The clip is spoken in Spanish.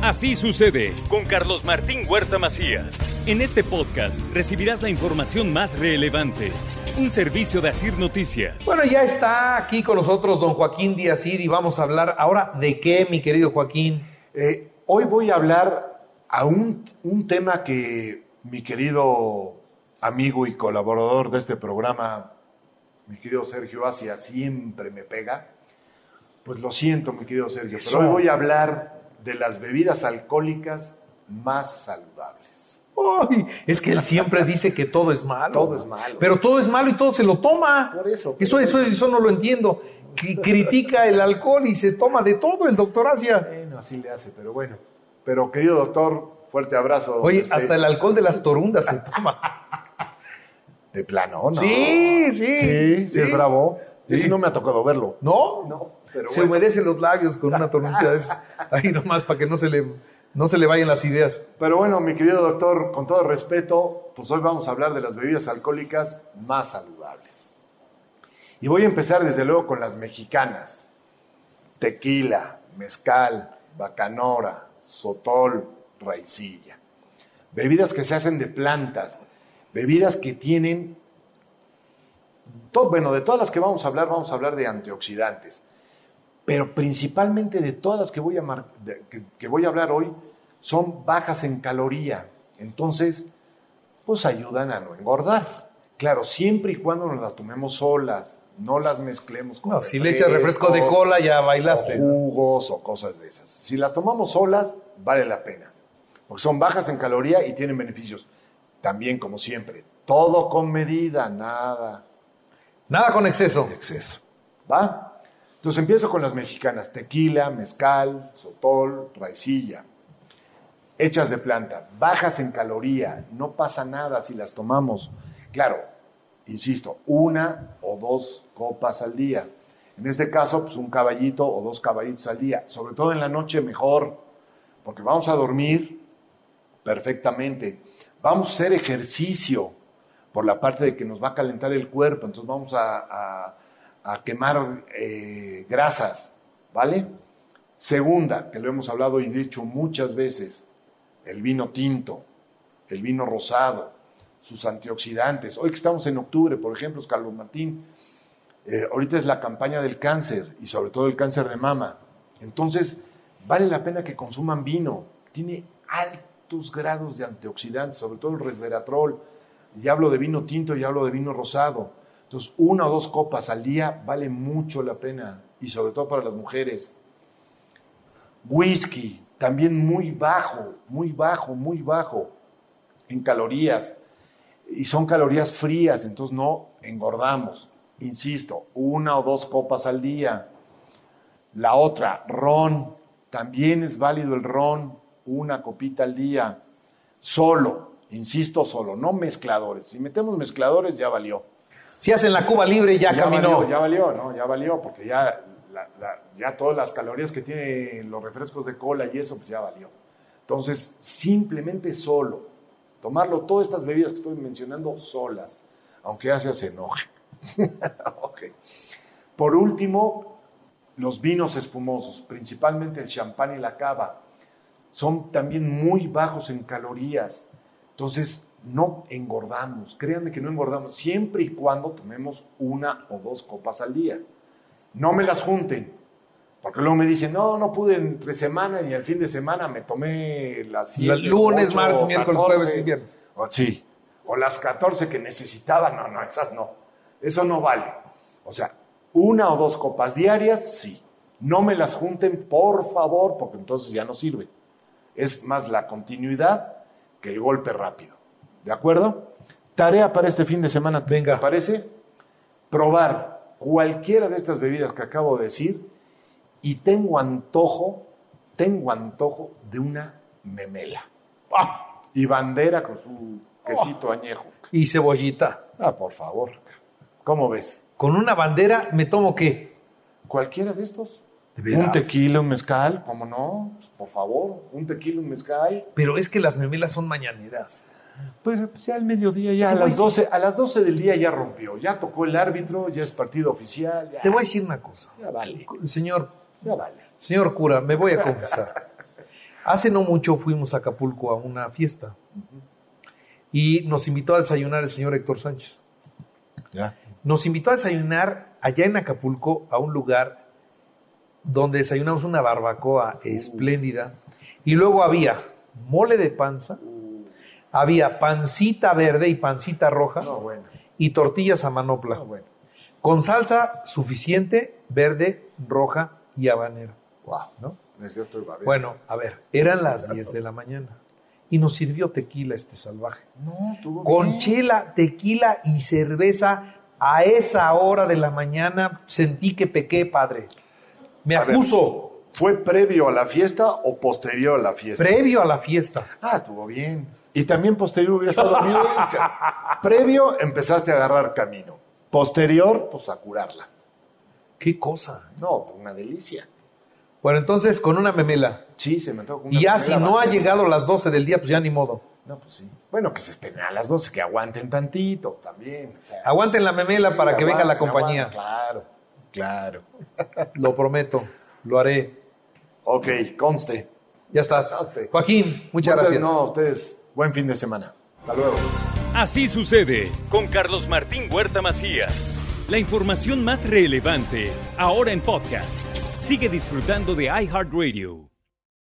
Así sucede con Carlos Martín Huerta Macías. En este podcast recibirás la información más relevante. Un servicio de Asir Noticias. Bueno, ya está aquí con nosotros don Joaquín Díaz y vamos a hablar ahora de qué, mi querido Joaquín. Eh, hoy voy a hablar a un, un tema que mi querido amigo y colaborador de este programa, mi querido Sergio Asia, siempre me pega. Pues lo siento, mi querido Sergio, pero hoy voy a hablar de las bebidas alcohólicas más saludables. Ay, es que él siempre dice que todo es malo. Todo es malo. Pero todo es malo y todo se lo toma. Por eso. Eso, eso, eso no lo entiendo. Que critica el alcohol y se toma de todo el doctor Asia. Bueno, así le hace, pero bueno. Pero querido doctor, fuerte abrazo. Oye, donde hasta estés. el alcohol de las torundas se toma. De plano, ¿no? Sí, sí. Sí, sí, es bravo. Sí. Ese no me ha tocado verlo. ¿No? No, pero se bueno. humedecen los labios con una torunta. Es ahí nomás para que no se le, no se le vayan las ideas. Pero bueno, mi querido doctor, con todo respeto, pues hoy vamos a hablar de las bebidas alcohólicas más saludables. Y voy a empezar desde luego con las mexicanas. Tequila, mezcal, bacanora, sotol, raicilla. Bebidas que se hacen de plantas, bebidas que tienen, bueno, de todas las que vamos a hablar, vamos a hablar de antioxidantes. Pero principalmente de todas las que voy a, mar- de- que- que voy a hablar hoy, son bajas en caloría. Entonces, pues ayudan a no engordar. Claro, siempre y cuando nos las tomemos solas, no las mezclemos con No, si le echas refresco de cola ya bailaste. o jugos o cosas de esas. Si las tomamos solas, vale la pena. Porque son bajas en caloría y tienen beneficios. También, como siempre, todo con medida, nada Nada con exceso. exceso. ¿Va? Entonces empiezo con las mexicanas: tequila, mezcal, sotol, raicilla. Hechas de planta, bajas en caloría, no pasa nada si las tomamos. Claro, insisto, una o dos copas al día. En este caso, pues un caballito o dos caballitos al día. Sobre todo en la noche mejor, porque vamos a dormir perfectamente. Vamos a hacer ejercicio por la parte de que nos va a calentar el cuerpo, entonces vamos a, a- a quemar eh, grasas, ¿vale? Segunda, que lo hemos hablado y dicho muchas veces, el vino tinto, el vino rosado, sus antioxidantes. Hoy que estamos en octubre, por ejemplo, Carlos Martín, eh, ahorita es la campaña del cáncer y sobre todo el cáncer de mama. Entonces, vale la pena que consuman vino. Tiene altos grados de antioxidantes, sobre todo el resveratrol. Ya hablo de vino tinto y hablo de vino rosado. Entonces, una o dos copas al día vale mucho la pena y sobre todo para las mujeres. Whisky, también muy bajo, muy bajo, muy bajo en calorías. Y son calorías frías, entonces no engordamos. Insisto, una o dos copas al día. La otra, ron. También es válido el ron, una copita al día. Solo, insisto, solo, no mezcladores. Si metemos mezcladores, ya valió. Si hacen la Cuba libre ya, caminó. Valió, ya valió, ¿no? Ya valió, porque ya, la- la- ya todas las calorías que tienen los refrescos de cola y eso, pues ya valió. Entonces, simplemente solo. Tomarlo, todas estas bebidas que estoy mencionando, solas, aunque ya se enoje. Por último, los vinos espumosos, principalmente el champán y la cava, son también muy bajos en calorías. Entonces, no engordamos. Créanme que no engordamos, siempre y cuando tomemos una o dos copas al día. No me las junten, porque luego me dicen, no, no pude entre semana y el fin de semana me tomé las siete, lunes, ocho, martes, miércoles, 14. jueves y viernes. O, sí, o las 14 que necesitaba, no, no, esas no. Eso no vale. O sea, una o dos copas diarias, sí. No me las junten, por favor, porque entonces ya no sirve. Es más la continuidad que el golpe rápido. ¿De acuerdo? Tarea para este fin de semana, Venga. ¿te parece? Probar cualquiera de estas bebidas que acabo de decir y tengo antojo, tengo antojo de una memela. ¡Ah! Y bandera con su quesito añejo. Y cebollita. Ah, por favor. ¿Cómo ves? Con una bandera me tomo qué? Cualquiera de estos. ¿De? Un tequila, un mezcal, ¿cómo no? Pues, por favor, un tequila, un mezcal. Pero es que las memelas son mañaneras. Pues, pues ya al mediodía, ya a las, 12, a las 12 del día ya rompió. Ya tocó el árbitro, ya es partido oficial. Ya, Te voy a decir una cosa. ya vale, Señor, ya vale. señor cura, me voy a confesar. Hace no mucho fuimos a Acapulco a una fiesta y nos invitó a desayunar el señor Héctor Sánchez. Ya. Nos invitó a desayunar allá en Acapulco a un lugar donde desayunamos una barbacoa espléndida y luego había mole de panza, había pancita verde y pancita roja No, bueno. y tortillas a manopla, No, bueno. con salsa suficiente, verde, roja y habanero. Wow. ¿no? Bueno, a ver, eran las 10 de la mañana y nos sirvió tequila este salvaje. No, estuvo Con bien. chela, tequila y cerveza a esa hora de la mañana sentí que pequé, padre. Me A ver. acuso, ¿Fue previo a la fiesta o posterior a la fiesta? previo a la fiesta. Ah, estuvo bien. Y también posterior hubiera estado ca- Previo empezaste a agarrar camino. Posterior, pues a curarla. ¿Qué cosa? No, una delicia. Bueno, entonces con una memela. Sí, se me con Y una ya primera si no ha llegado las 12 del día, pues ya ni modo. No, pues sí. Bueno, que se esperen a las 12, que aguanten tantito también. o sea, Aguanten la memela para que venga la compañía. aguanten, Claro, claro. Lo prometo, lo haré. Ok, conste. Ya estás. Conste. Joaquín, muchas gracias. No, a ustedes, buen fin de semana. Hasta luego. Así sucede con Carlos Martín Huerta Macías. La información más relevante ahora en podcast. Sigue disfrutando de iHeartRadio.